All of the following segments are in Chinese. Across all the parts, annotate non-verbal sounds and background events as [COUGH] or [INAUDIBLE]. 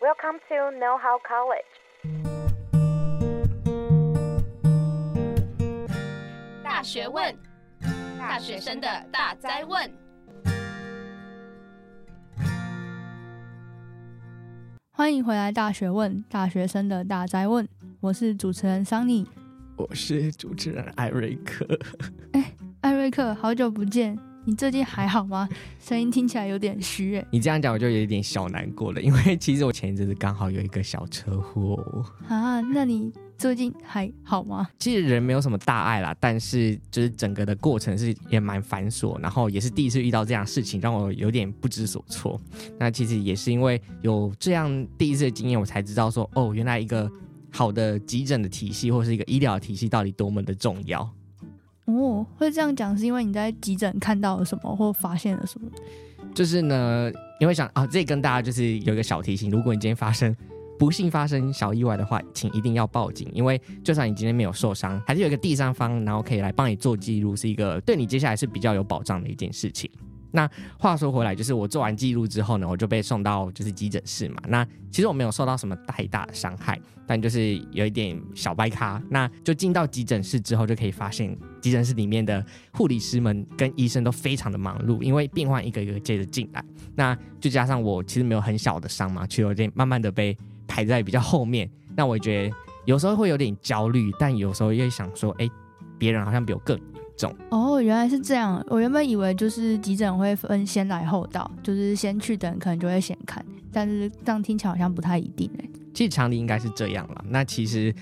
Welcome to Know How College。大学问，大学生的大灾问。欢迎回来，《大学问》大学生的大灾问。我是主持人桑尼，我是主持人艾瑞克。哎，艾瑞克，好久不见。你最近还好吗？[LAUGHS] 声音听起来有点虚诶。你这样讲我就有一点小难过了，因为其实我前一阵子刚好有一个小车祸啊。那你最近还好吗？其实人没有什么大碍啦，但是就是整个的过程是也蛮繁琐，然后也是第一次遇到这样的事情，让我有点不知所措。那其实也是因为有这样第一次的经验，我才知道说，哦，原来一个好的急诊的体系或是一个医疗体系到底多么的重要。哦，会这样讲是因为你在急诊看到了什么或发现了什么？就是呢，你会想啊，这跟大家就是有一个小提醒，如果你今天发生不幸发生小意外的话，请一定要报警，因为就算你今天没有受伤，还是有一个第三方，然后可以来帮你做记录，是一个对你接下来是比较有保障的一件事情。那话说回来，就是我做完记录之后呢，我就被送到就是急诊室嘛。那其实我没有受到什么太大的伤害，但就是有一点小掰咖。那就进到急诊室之后，就可以发现急诊室里面的护理师们跟医生都非常的忙碌，因为病患一个一个接着进来。那就加上我其实没有很小的伤嘛，却有点慢慢的被排在比较后面。那我觉得有时候会有点焦虑，但有时候又想说，哎，别人好像比我更。哦，原来是这样。我原本以为就是急诊会分先来后到，就是先去的人可能就会先看，但是这样听起来好像不太一定哎。其实常理应该是这样了。那其实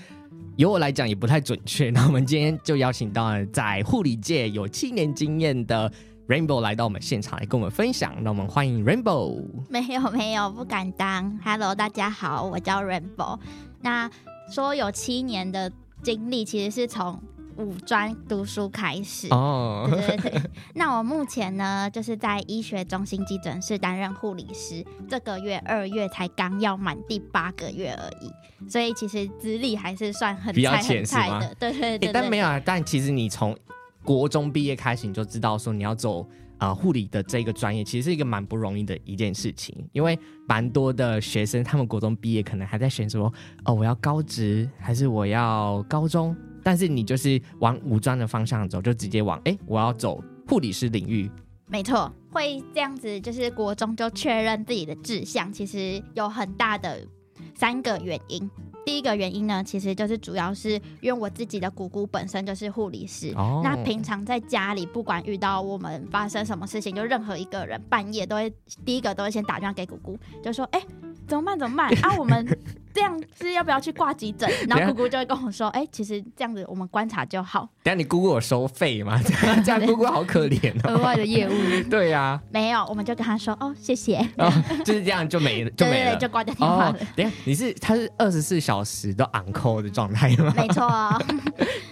由我来讲也不太准确。那我们今天就邀请到了在护理界有七年经验的 Rainbow 来到我们现场来跟我们分享。那我们欢迎 Rainbow。没有没有，不敢当。Hello，大家好，我叫 Rainbow。那说有七年的经历，其实是从。五专读书开始哦，对对对。那我目前呢，就是在医学中心急诊室担任护理师，这个月二月才刚要满第八个月而已，所以其实资历还是算很菜很菜的。对对对，对，但没有啊，但其实你从国中毕业开始，你就知道说你要走啊护理的这个专业，其实是一个蛮不容易的一件事情，因为蛮多的学生他们国中毕业可能还在选说哦，我要高职还是我要高中。但是你就是往武装的方向走，就直接往哎、欸，我要走护理师领域。没错，会这样子，就是国中就确认自己的志向，其实有很大的三个原因。第一个原因呢，其实就是主要是因为我自己的姑姑本身就是护理师，哦、那平常在家里，不管遇到我们发生什么事情，就任何一个人半夜都会第一个都会先打电话给姑姑，就说哎。欸怎么办？怎么办啊？我们这样是要不要去挂急诊？[LAUGHS] 然后姑姑就会跟我说：“哎、欸，其实这样子我们观察就好。”等下你姑姑有收费吗？这 [LAUGHS] 样这样姑姑好可怜哦，额外的业务。对呀、啊，没有，我们就跟他说：“哦，谢谢。哦”就是这样就没了，[LAUGHS] 就没了，就挂掉电话了。哦、等下你是他是二十四小时都 on call 的状态吗？没错、哦。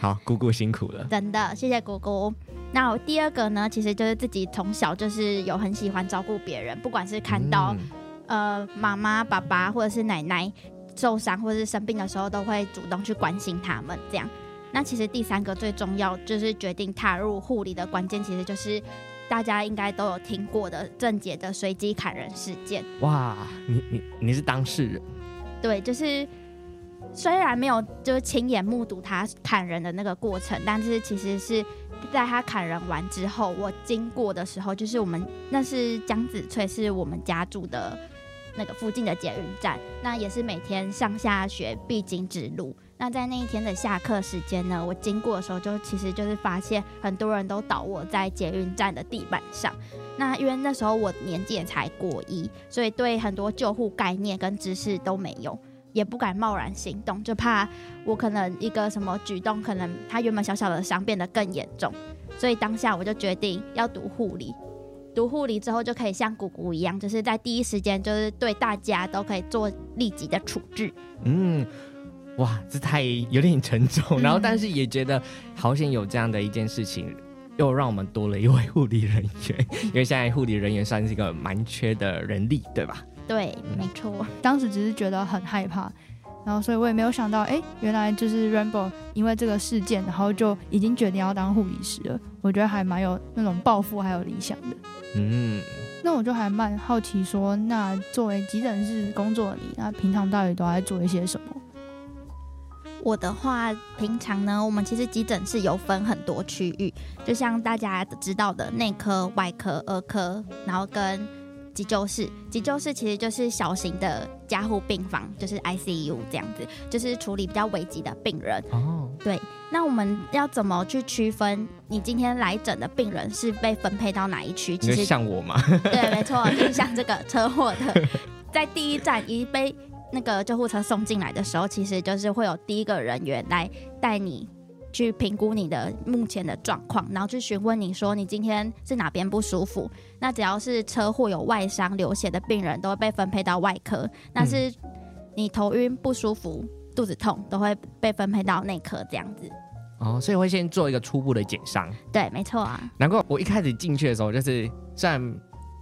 好，姑姑辛苦了，真的谢谢姑姑。那我第二个呢，其实就是自己从小就是有很喜欢照顾别人，不管是看到、嗯。呃，妈妈、爸爸或者是奶奶受伤或者是生病的时候，都会主动去关心他们。这样，那其实第三个最重要，就是决定踏入护理的关键，其实就是大家应该都有听过的郑杰的随机砍人事件。哇，你你你是当事人？对，就是虽然没有就是亲眼目睹他砍人的那个过程，但是其实是在他砍人完之后，我经过的时候，就是我们那是江子翠，是我们家住的。那个附近的捷运站，那也是每天上下学必经之路。那在那一天的下课时间呢，我经过的时候，就其实就是发现很多人都倒卧在捷运站的地板上。那因为那时候我年纪也才过一，所以对很多救护概念跟知识都没有，也不敢贸然行动，就怕我可能一个什么举动，可能他原本小小的伤变得更严重。所以当下我就决定要读护理。读护理之后就可以像姑姑一样，就是在第一时间就是对大家都可以做立即的处置。嗯，哇，这太有点沉重，然 [LAUGHS] 后但是也觉得好险有这样的一件事情，又让我们多了一位护理人员，因为现在护理人员算是一个蛮缺的人力，对吧？对，没错。当时只是觉得很害怕。然后，所以我也没有想到，哎，原来就是 Rainbow 因为这个事件，然后就已经决定要当护理师了。我觉得还蛮有那种抱负还有理想的。嗯，那我就还蛮好奇说，那作为急诊室工作的你，那平常到底都在做一些什么？我的话，平常呢，我们其实急诊室有分很多区域，就像大家知道的内科、外科、儿科，然后跟急救室。急救室其实就是小型的加护病房，就是 ICU 这样子，就是处理比较危急的病人。哦，对。那我们要怎么去区分你今天来诊的病人是被分配到哪一区？其实像我吗？[LAUGHS] 对，没错，就是像这个车祸的，[LAUGHS] 在第一站已被。那个救护车送进来的时候，其实就是会有第一个人员来带你去评估你的目前的状况，然后去询问你说你今天是哪边不舒服。那只要是车祸有外伤流血的病人，都会被分配到外科；那是你头晕不舒服、肚子痛，都会被分配到内科这样子。哦，所以会先做一个初步的减伤。对，没错啊。难怪我一开始进去的时候，就是虽然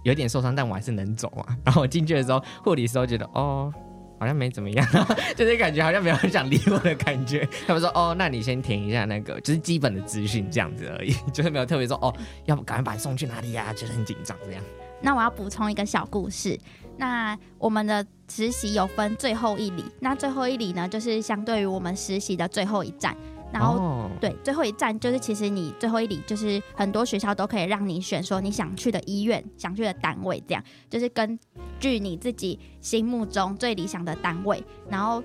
有点受伤，但我还是能走啊。然后我进去的时候，护理师都觉得哦。好像没怎么样，[LAUGHS] 就是感觉好像没有很想理我的感觉。[LAUGHS] 他们说：“哦，那你先填一下那个，就是基本的资讯这样子而已，[LAUGHS] 就是没有特别说哦，要不赶快把你送去哪里呀、啊？就是很紧张这样。”那我要补充一个小故事。那我们的实习有分最后一里，那最后一里呢，就是相对于我们实习的最后一站。然后、哦、对，最后一站就是其实你最后一里就是很多学校都可以让你选，说你想去的医院、想去的单位，这样就是根据你自己心目中最理想的单位。然后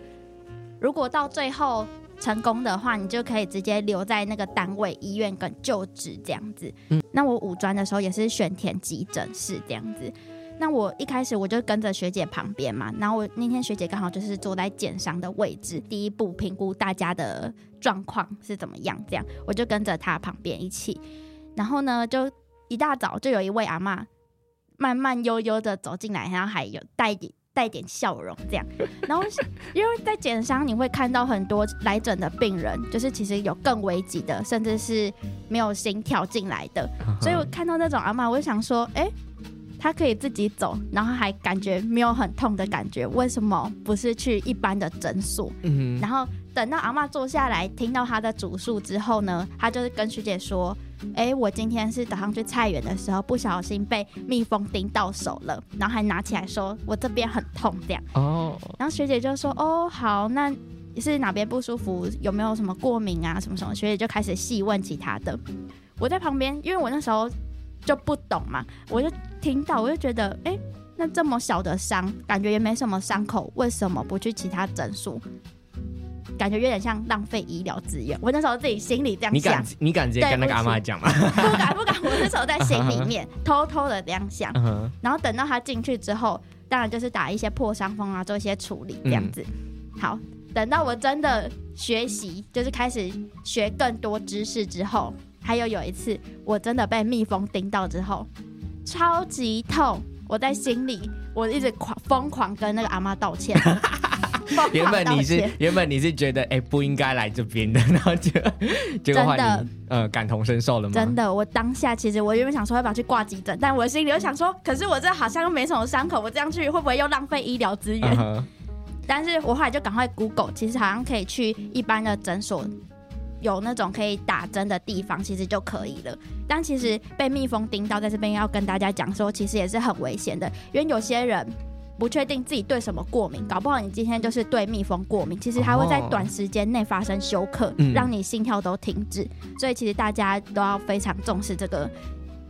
如果到最后成功的话，你就可以直接留在那个单位医院跟就职这样子。嗯，那我五专的时候也是选填急诊室这样子。那我一开始我就跟着学姐旁边嘛，然后我那天学姐刚好就是坐在检伤的位置，第一步评估大家的状况是怎么样，这样我就跟着她旁边一起，然后呢，就一大早就有一位阿妈慢慢悠悠的走进来，然后还有带点带点笑容这样，[LAUGHS] 然后因为在检伤你会看到很多来诊的病人，就是其实有更危急的，甚至是没有心跳进来的，[LAUGHS] 所以我看到那种阿妈，我就想说，哎、欸。他可以自己走，然后还感觉没有很痛的感觉，为什么不是去一般的诊所？嗯，然后等到阿嬷坐下来，听到他的主诉之后呢，他就是跟学姐说：“哎，我今天是早上去菜园的时候，不小心被蜜蜂叮到手了，然后还拿起来说我这边很痛这样。”哦，然后学姐就说：“哦，好，那是哪边不舒服？有没有什么过敏啊？什么什么？”学姐就开始细问其他的。我在旁边，因为我那时候。就不懂嘛，我就听到，我就觉得，哎、欸，那这么小的伤，感觉也没什么伤口，为什么不去其他诊所？感觉有点像浪费医疗资源。我那时候自己心里这样想。你敢？你敢直接跟那个阿妈讲吗？不敢，不敢。[LAUGHS] 我那时候在心里面 [LAUGHS] 偷偷的这样想。然后等到他进去之后，当然就是打一些破伤风啊，做一些处理这样子。嗯、好，等到我真的学习，就是开始学更多知识之后。还有有一次，我真的被蜜蜂叮到之后，超级痛。我在心里，我一直狂疯狂跟那个阿妈道歉。[LAUGHS] 原本你是原本你是觉得哎、欸、不应该来这边的，然后就 [LAUGHS] 结果真的呃感同身受了吗？真的，我当下其实我原本想说要不要去挂急诊，但我心里又想说，可是我这好像又没什么伤口，我这样去会不会又浪费医疗资源？Uh huh. 但是我后来就赶快 Google，其实好像可以去一般的诊所。有那种可以打针的地方，其实就可以了。但其实被蜜蜂叮到，在这边要跟大家讲说，其实也是很危险的。因为有些人不确定自己对什么过敏，搞不好你今天就是对蜜蜂过敏，其实它会在短时间内发生休克，让你心跳都停止。所以其实大家都要非常重视这个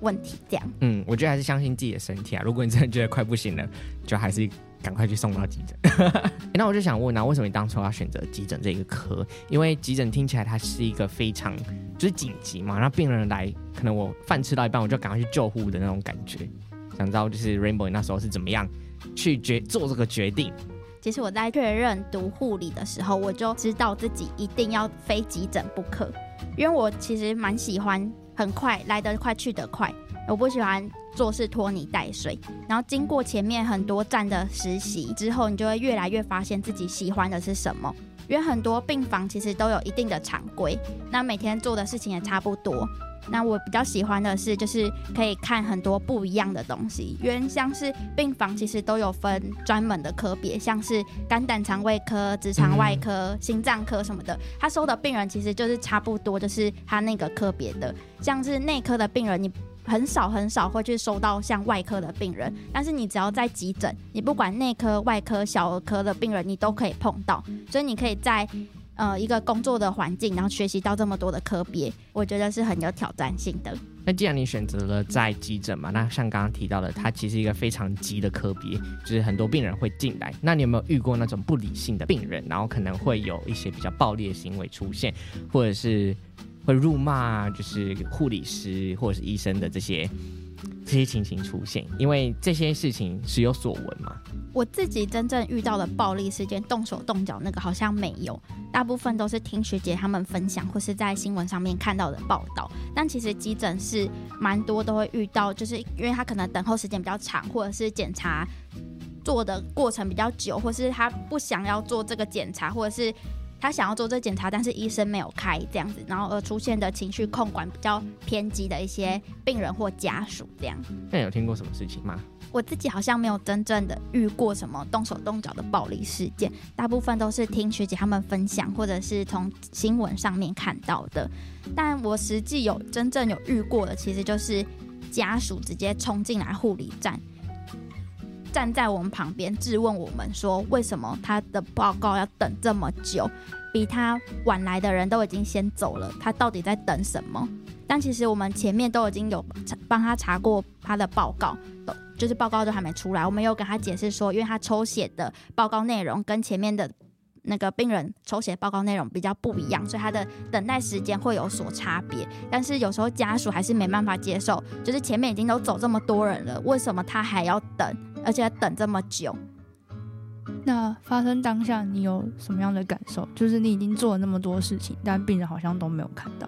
问题。这样，嗯，我觉得还是相信自己的身体啊。如果你真的觉得快不行了，就还是。赶快去送到急诊。[LAUGHS] 欸，那我就想问啊，为什么你当初要选择急诊这个科？因为急诊听起来它是一个非常就是紧急嘛，然后病人来，可能我饭吃到一半，我就赶快去救护的那种感觉。想知道就是 Rainbow 那时候是怎么样去决做这个决定？其实我在确认读护理的时候，我就知道自己一定要非急诊不可，因为我其实蛮喜欢很快来得快去得快，我不喜欢。做事拖泥带水，然后经过前面很多站的实习之后，你就会越来越发现自己喜欢的是什么。因为很多病房其实都有一定的常规，那每天做的事情也差不多。那我比较喜欢的是，就是可以看很多不一样的东西。因为像是病房其实都有分专门的科别，像是肝胆肠胃科、直肠外科、心脏科什么的，他收的病人其实就是差不多，就是他那个科别的。像是内科的病人，你很少很少会去收到像外科的病人，但是你只要在急诊，你不管内科、外科、小儿科的病人，你都可以碰到，所以你可以在呃一个工作的环境，然后学习到这么多的科别，我觉得是很有挑战性的。那既然你选择了在急诊嘛，那像刚刚提到的，它其实一个非常急的科别，就是很多病人会进来。那你有没有遇过那种不理性的病人，然后可能会有一些比较暴力的行为出现，或者是？会辱骂，就是护理师或者是医生的这些这些情形出现，因为这些事情是有所闻嘛。我自己真正遇到的暴力事件，动手动脚那个好像没有，大部分都是听学姐他们分享或是在新闻上面看到的报道。但其实急诊是蛮多都会遇到，就是因为他可能等候时间比较长，或者是检查做的过程比较久，或是他不想要做这个检查，或者是。他想要做这检查，但是医生没有开这样子，然后而出现的情绪控管比较偏激的一些病人或家属这样。那你有听过什么事情吗？我自己好像没有真正的遇过什么动手动脚的暴力事件，大部分都是听学姐他们分享，或者是从新闻上面看到的。但我实际有真正有遇过的，其实就是家属直接冲进来护理站。站在我们旁边质问我们说：“为什么他的报告要等这么久？比他晚来的人都已经先走了，他到底在等什么？”但其实我们前面都已经有帮他查过他的报告，就是报告都还没出来。我们有跟他解释说，因为他抽血的报告内容跟前面的。那个病人抽血报告内容比较不一样，所以他的等待时间会有所差别。但是有时候家属还是没办法接受，就是前面已经都走这么多人了，为什么他还要等，而且要等这么久？那发生当下你有什么样的感受？就是你已经做了那么多事情，但病人好像都没有看到。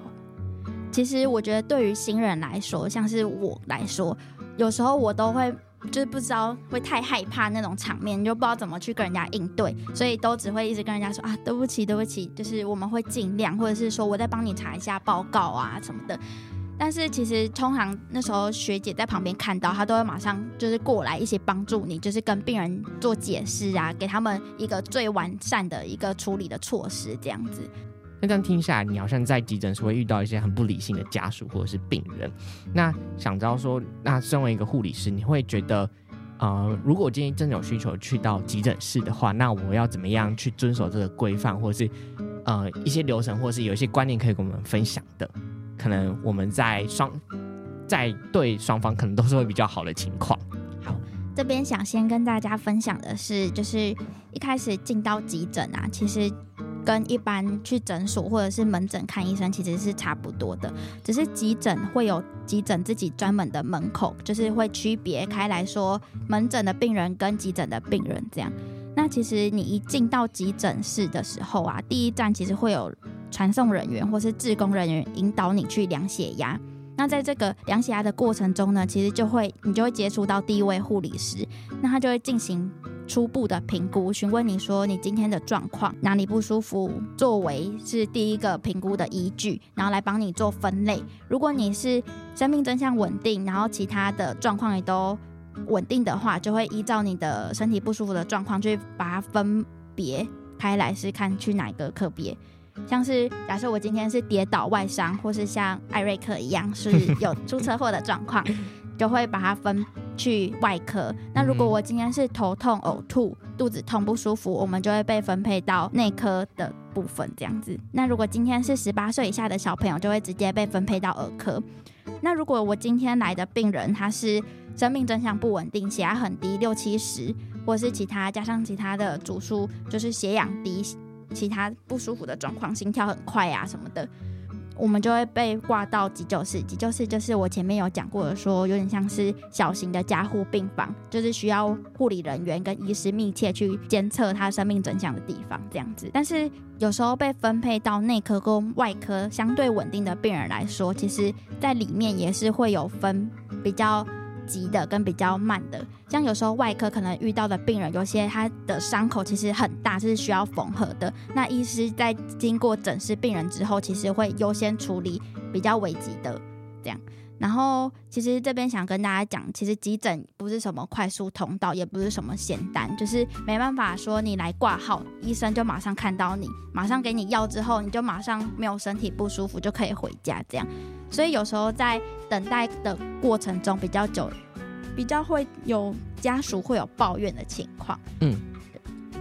其实我觉得对于新人来说，像是我来说，有时候我都会。就是不知道会太害怕那种场面，就不知道怎么去跟人家应对，所以都只会一直跟人家说啊，对不起，对不起，就是我们会尽量，或者是说我再帮你查一下报告啊什么的。但是其实通常那时候学姐在旁边看到，她都会马上就是过来一起帮助你，就是跟病人做解释啊，给他们一个最完善的一个处理的措施这样子。那这样听下来，你好像在急诊室会遇到一些很不理性的家属或者是病人。那想知道说，那身为一个护理师，你会觉得，呃，如果我今天真的有需求去到急诊室的话，那我要怎么样去遵守这个规范，或者是呃一些流程，或者是有一些观念可以跟我们分享的？可能我们在双在对双方可能都是会比较好的情况。好，这边想先跟大家分享的是，就是一开始进到急诊啊，其实。跟一般去诊所或者是门诊看医生其实是差不多的，只是急诊会有急诊自己专门的门口，就是会区别开来说门诊的病人跟急诊的病人这样。那其实你一进到急诊室的时候啊，第一站其实会有传送人员或是志工人员引导你去量血压。那在这个量血压的过程中呢，其实就会你就会接触到第一位护理师，那他就会进行。初步的评估，询问你说你今天的状况哪里不舒服，作为是第一个评估的依据，然后来帮你做分类。如果你是生命征象稳定，然后其他的状况也都稳定的话，就会依照你的身体不舒服的状况去把它分别开来，是看去哪个科别。像是假设我今天是跌倒外伤，或是像艾瑞克一样是有出车祸的状况。[LAUGHS] 就会把它分去外科。那如果我今天是头痛、呕吐、肚子痛不舒服，我们就会被分配到内科的部分这样子。那如果今天是十八岁以下的小朋友，就会直接被分配到儿科。那如果我今天来的病人他是生命真相不稳定，血压很低，六七十，或是其他加上其他的主诉，就是血氧低，其他不舒服的状况，心跳很快啊什么的。我们就会被挂到急救室，急救室就是我前面有讲过的，说有点像是小型的加护病房，就是需要护理人员跟医师密切去监测他生命真相的地方，这样子。但是有时候被分配到内科跟外科相对稳定的病人来说，其实在里面也是会有分比较。急的跟比较慢的，像有时候外科可能遇到的病人，有些他的伤口其实很大，是需要缝合的。那医师在经过诊视病人之后，其实会优先处理比较危急的这样。然后，其实这边想跟大家讲，其实急诊不是什么快速通道，也不是什么简单，就是没办法说你来挂号，医生就马上看到你，马上给你药之后，你就马上没有身体不舒服就可以回家这样。所以有时候在等待的过程中比较久，比较会有家属会有抱怨的情况。嗯，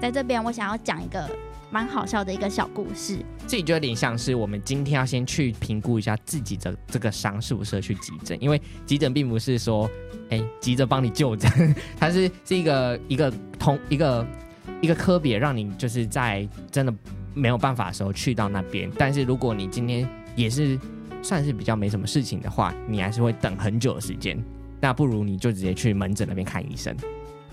在这边我想要讲一个蛮好笑的一个小故事。这里就有点像是我们今天要先去评估一下自己的这个伤是不是去急诊，因为急诊并不是说，哎，急着帮你就诊，[LAUGHS] 它是是一个一个同一个一个科别，让你就是在真的没有办法的时候去到那边。但是如果你今天也是算是比较没什么事情的话，你还是会等很久的时间，那不如你就直接去门诊那边看医生。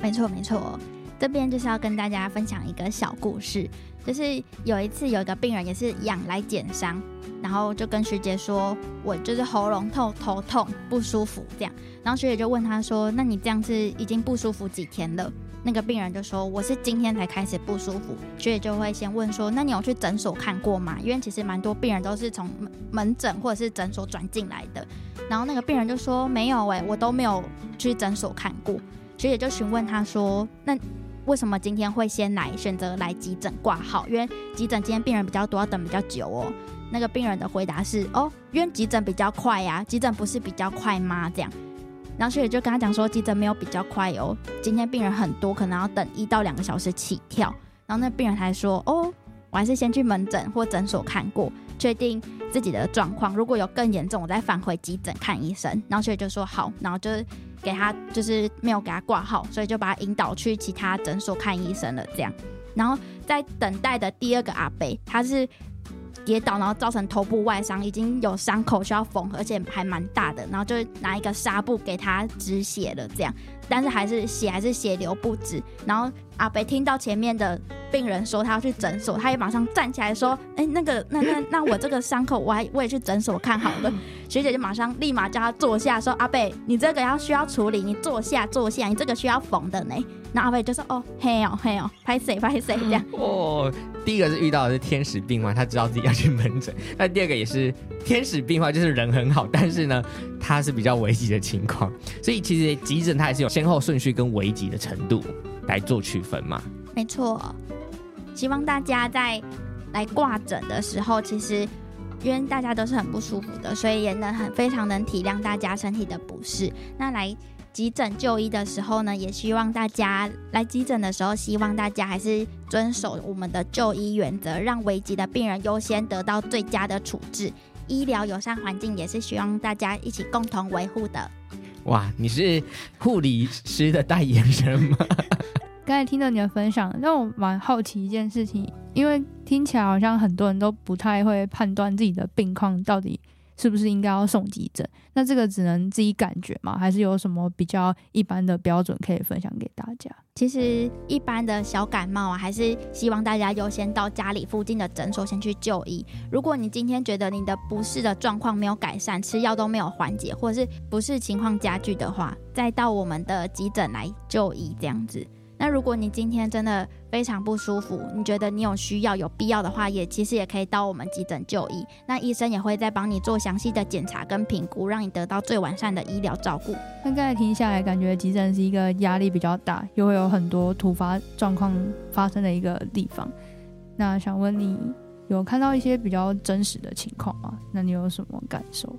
没错，没错。这边就是要跟大家分享一个小故事，就是有一次有一个病人也是痒来减伤，然后就跟学姐说，我就是喉咙痛、头痛不舒服这样，然后学姐就问他说，那你这样子已经不舒服几天了？那个病人就说，我是今天才开始不舒服。学姐就会先问说，那你有去诊所看过吗？因为其实蛮多病人都是从门诊或者是诊所转进来的，然后那个病人就说没有哎、我都没有去诊所看过。学姐就询问他说，那。为什么今天会先来选择来急诊挂号？因为急诊今天病人比较多，要等比较久哦。那个病人的回答是：哦，因为急诊比较快呀，急诊不是比较快吗？这样，然后学姐就跟他讲说，急诊没有比较快哦，今天病人很多，可能要等一到两个小时起跳。然后那病人还说：哦，我还是先去门诊或诊所看过，确定自己的状况，如果有更严重，我再返回急诊看医生。然后学姐就说好，然后就是。给他就是没有给他挂号，所以就把他引导去其他诊所看医生了。这样，然后在等待的第二个阿伯，他是跌倒，然后造成头部外伤，已经有伤口需要缝合，而且还蛮大的。然后就拿一个纱布给他止血了，这样，但是还是血还是血流不止。然后阿北听到前面的病人说他要去诊所，他也马上站起来说：“哎，那个，那那那我这个伤口，我还我也去诊所看好了。”学姐就马上立马叫他坐下，说：“阿北，你这个要需要处理，你坐下坐下，你这个需要缝的呢。”然后阿北就说：“哦，嘿哦嘿哦，拍谁拍谁这样。[LAUGHS] ”哦，第一个是遇到的是天使病患，他知道自己要去门诊；那第二个也是天使病患，就是人很好，但是呢，它是比较危急的情况。所以其实急诊它还是有先后顺序跟危急的程度来做区分嘛。没错，希望大家在来挂诊的时候，其实。因为大家都是很不舒服的，所以也能很非常能体谅大家身体的不适。那来急诊就医的时候呢，也希望大家来急诊的时候，希望大家还是遵守我们的就医原则，让危急的病人优先得到最佳的处置。医疗友善环境也是希望大家一起共同维护的。哇，你是护理师的代言人吗？[LAUGHS] 刚才听到你的分享，让我蛮好奇一件事情，因为听起来好像很多人都不太会判断自己的病况到底是不是应该要送急诊。那这个只能自己感觉吗？还是有什么比较一般的标准可以分享给大家？其实一般的小感冒啊，还是希望大家优先到家里附近的诊所先去就医。如果你今天觉得你的不适的状况没有改善，吃药都没有缓解，或者是不适情况加剧的话，再到我们的急诊来就医这样子。那如果你今天真的非常不舒服，你觉得你有需要、有必要的话，也其实也可以到我们急诊就医。那医生也会再帮你做详细的检查跟评估，让你得到最完善的医疗照顾。那刚才听下来，感觉急诊是一个压力比较大，又会有很多突发状况发生的一个地方。那想问你，有看到一些比较真实的情况吗？那你有什么感受？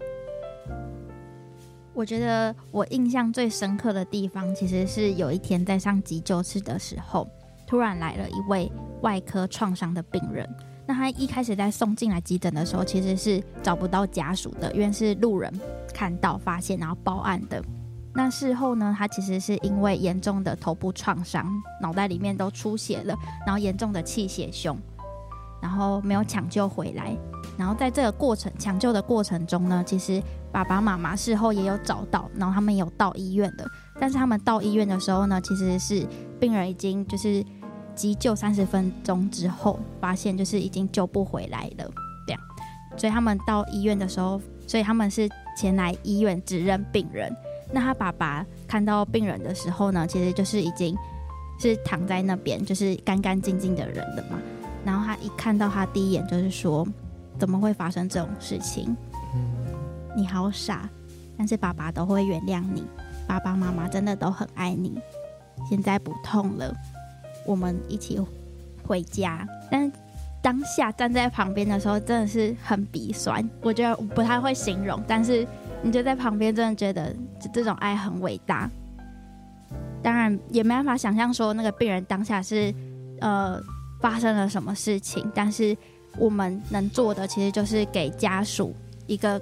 我觉得我印象最深刻的地方，其实是有一天在上急救室的时候，突然来了一位外科创伤的病人。那他一开始在送进来急诊的时候，其实是找不到家属的，因为是路人看到发现然后报案的。那事后呢，他其实是因为严重的头部创伤，脑袋里面都出血了，然后严重的气血胸，然后没有抢救回来。然后在这个过程抢救的过程中呢，其实爸爸妈妈事后也有找到，然后他们有到医院的。但是他们到医院的时候呢，其实是病人已经就是急救三十分钟之后，发现就是已经救不回来了。这样，所以他们到医院的时候，所以他们是前来医院指认病人。那他爸爸看到病人的时候呢，其实就是已经是躺在那边，就是干干净净的人了嘛。他一看到他第一眼就是说。怎么会发生这种事情？你好傻，但是爸爸都会原谅你，爸爸妈妈真的都很爱你。现在不痛了，我们一起回家。但当下站在旁边的时候，真的是很鼻酸。我觉得不太会形容，但是你就在旁边，真的觉得这这种爱很伟大。当然也没办法想象说那个病人当下是呃发生了什么事情，但是我们能做的其实就是给家属一个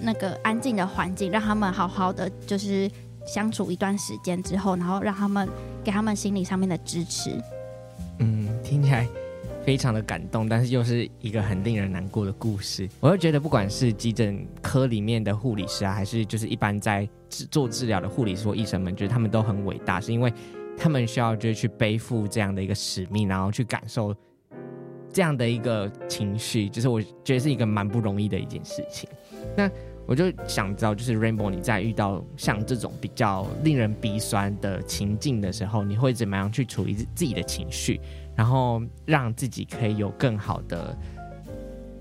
那个安静的环境，让他们好好的就是相处一段时间之后，然后让他们给他们心理上面的支持。嗯，听起来。非常的感动，但是又是一个很令人难过的故事。我会觉得，不管是急诊科里面的护理师啊，还是就是一般在做治疗的护理师或医生们，觉得他们都很伟大，是因为他们需要就是去背负这样的一个使命，然后去感受这样的一个情绪，就是我觉得是一个蛮不容易的一件事情。那我就想知道，就是 Rainbow，你在遇到像这种比较令人鼻酸的情境的时候，你会怎么样去处理自己的情绪？然后让自己可以有更好的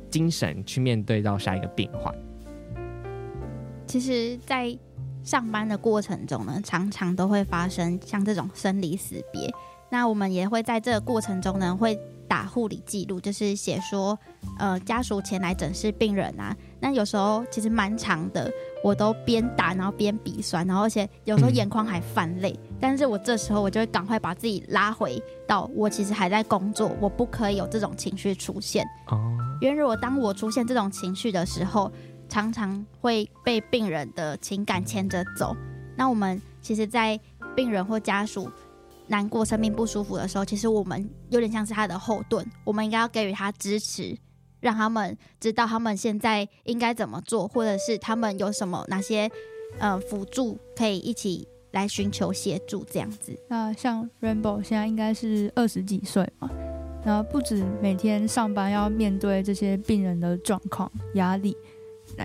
精神去面对到下一个病患。其实，在上班的过程中呢，常常都会发生像这种生离死别。那我们也会在这个过程中呢，会打护理记录，就是写说，呃，家属前来诊视病人啊。那有时候其实蛮长的，我都边打然后边鼻酸，然后而且有时候眼眶还泛泪。嗯、但是我这时候我就会赶快把自己拉回到我其实还在工作，我不可以有这种情绪出现。哦，因为如果当我出现这种情绪的时候，常常会被病人的情感牵着走。那我们其实，在病人或家属难过、生命不舒服的时候，其实我们有点像是他的后盾，我们应该要给予他支持。让他们知道他们现在应该怎么做，或者是他们有什么哪些呃辅助可以一起来寻求协助这样子。那像 Rainbow 现在应该是二十几岁嘛，然后不止每天上班要面对这些病人的状况压力，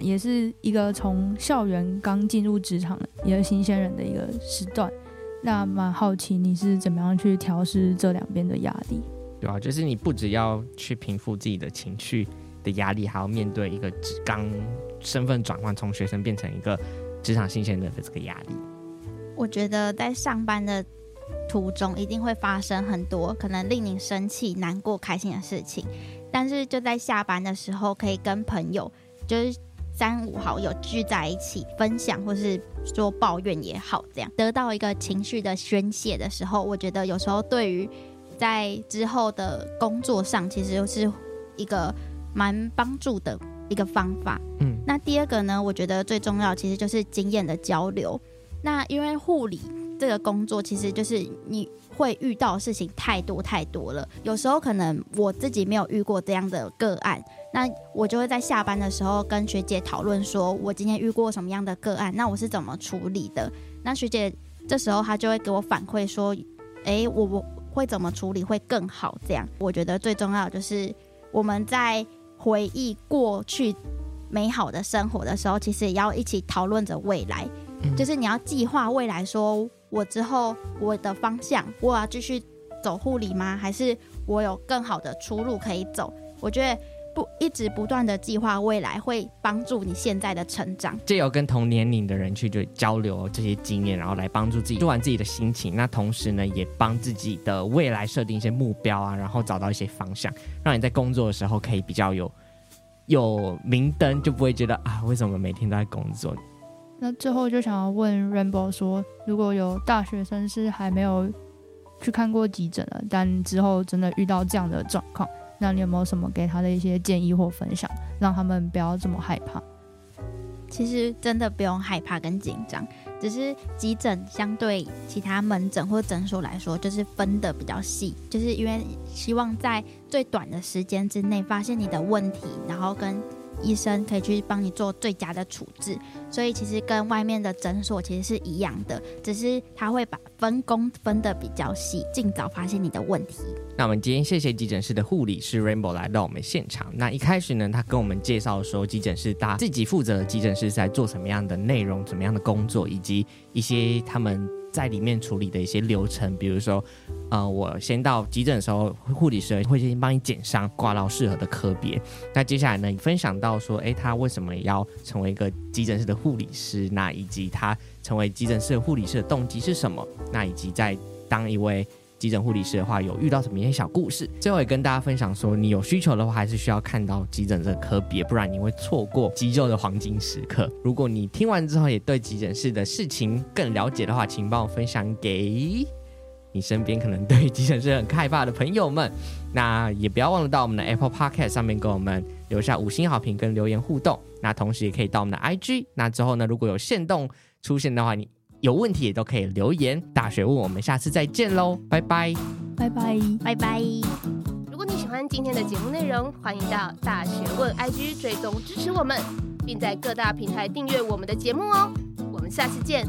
也是一个从校园刚进入职场的一个新鲜人的一个时段。那蛮好奇你是怎么样去调试这两边的压力？对啊，就是你不只要去平复自己的情绪的压力，还要面对一个刚身份转换，从学生变成一个职场新鲜人的这个压力。我觉得在上班的途中，一定会发生很多可能令你生气、难过、开心的事情，但是就在下班的时候，可以跟朋友，就是三五好友聚在一起分享，或是说抱怨也好，这样得到一个情绪的宣泄的时候，我觉得有时候对于。在之后的工作上，其实是一个蛮帮助的一个方法。嗯，那第二个呢，我觉得最重要其实就是经验的交流。那因为护理这个工作，其实就是你会遇到的事情太多太多了。有时候可能我自己没有遇过这样的个案，那我就会在下班的时候跟学姐讨论，说我今天遇过什么样的个案，那我是怎么处理的。那学姐这时候她就会给我反馈说，哎，我我。会怎么处理会更好？这样，我觉得最重要就是我们在回忆过去美好的生活的时候，其实也要一起讨论着未来。嗯，就是你要计划未来，说我之后我的方向，我要继续走护理吗？还是我有更好的出路可以走？我觉得。不一直不断的计划未来，会帮助你现在的成长。借由跟同年龄的人去就交流这些经验，然后来帮助自己，做完自己的心情。那同时呢，也帮自己的未来设定一些目标啊，然后找到一些方向，让你在工作的时候可以比较有有明灯，就不会觉得啊，为什么每天都在工作？那最后就想要问 Rainbow 说，如果有大学生是还没有去看过急诊了，但之后真的遇到这样的状况。那你有没有什么给他的一些建议或分享，让他们不要这么害怕？其实真的不用害怕跟紧张，只是急诊相对其他门诊或诊所来说，就是分的比较细，就是因为希望在最短的时间之内发现你的问题，然后跟。医生可以去帮你做最佳的处置，所以其实跟外面的诊所其实是一样的，只是他会把分工分得比较细，尽早发现你的问题。那我们今天谢谢急诊室的护理师 Rainbow 来到我们现场。那一开始呢，他跟我们介绍说，急诊室他自己负责的急诊室在做什么样的内容、怎么样的工作，以及一些他们。在里面处理的一些流程，比如说，呃，我先到急诊的时候，护理师会先帮你剪伤，挂到适合的科别。那接下来呢，你分享到说，诶，他为什么要成为一个急诊室的护理师？那以及他成为急诊室护理师的动机是什么？那以及在当一位。急诊护理师的话，有遇到什么一些小故事。最后也跟大家分享说，你有需求的话，还是需要看到急诊这个科别，不然你会错过急救的黄金时刻。如果你听完之后也对急诊室的事情更了解的话，请帮我分享给你身边可能对急诊室很害怕的朋友们。那也不要忘了到我们的 Apple Podcast 上面给我们留下五星好评跟留言互动。那同时也可以到我们的 IG。那之后呢，如果有限动出现的话，你有问题也都可以留言。大学问，我们下次再见喽，拜拜，拜拜，拜拜。如果你喜欢今天的节目内容，欢迎到大学问 IG 追踪支持我们，并在各大平台订阅我们的节目哦。我们下次见。